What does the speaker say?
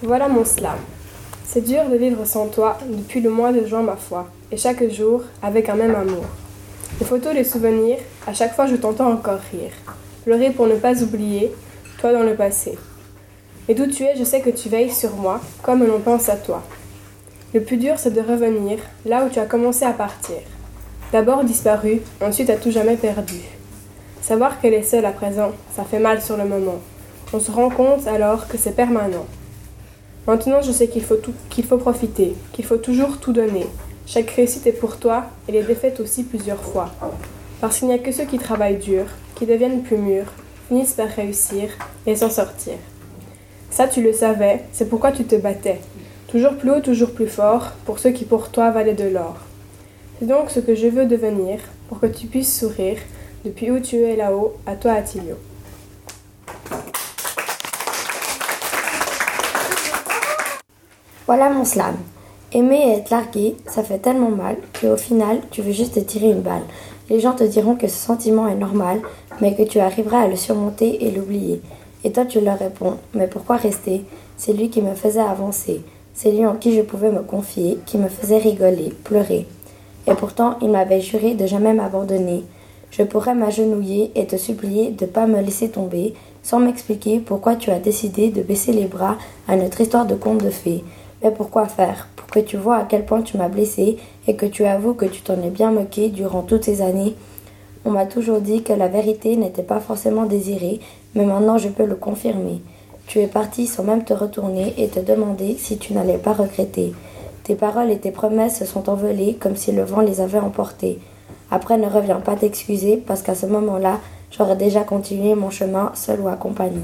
Voilà mon slam. C'est dur de vivre sans toi depuis le mois de juin, ma foi, et chaque jour avec un même amour. Les photos, les souvenirs, à chaque fois je t'entends encore rire. Pleurer pour ne pas oublier, toi dans le passé. Et d'où tu es, je sais que tu veilles sur moi, comme l'on pense à toi. Le plus dur, c'est de revenir là où tu as commencé à partir. D'abord disparu, ensuite à tout jamais perdu. Savoir qu'elle est seule à présent, ça fait mal sur le moment. On se rend compte alors que c'est permanent. Maintenant, je sais qu'il faut, qu'il faut profiter, qu'il faut toujours tout donner. Chaque réussite est pour toi et les défaites aussi plusieurs fois. Parce qu'il n'y a que ceux qui travaillent dur, qui deviennent plus mûrs, finissent par réussir et s'en sortir. Ça, tu le savais, c'est pourquoi tu te battais. Toujours plus haut, toujours plus fort, pour ceux qui pour toi valaient de l'or. C'est donc ce que je veux devenir, pour que tu puisses sourire, depuis où tu es là-haut, à toi, Attilio. Voilà mon slam. Aimer et être largué, ça fait tellement mal qu'au final, tu veux juste te tirer une balle. Les gens te diront que ce sentiment est normal, mais que tu arriveras à le surmonter et l'oublier. Et toi, tu leur réponds Mais pourquoi rester? C'est lui qui me faisait avancer. C'est lui en qui je pouvais me confier, qui me faisait rigoler, pleurer. Et pourtant, il m'avait juré de jamais m'abandonner. Je pourrais m'agenouiller et te supplier de ne pas me laisser tomber, sans m'expliquer pourquoi tu as décidé de baisser les bras à notre histoire de conte de fées. Mais pourquoi faire? Pour que tu vois à quel point tu m'as blessé et que tu avoues que tu t'en es bien moqué durant toutes ces années. On m'a toujours dit que la vérité n'était pas forcément désirée, mais maintenant je peux le confirmer. Tu es parti sans même te retourner et te demander si tu n'allais pas regretter. Tes paroles et tes promesses se sont envolées comme si le vent les avait emportées. Après, ne reviens pas t'excuser parce qu'à ce moment-là, j'aurais déjà continué mon chemin seul ou accompagné.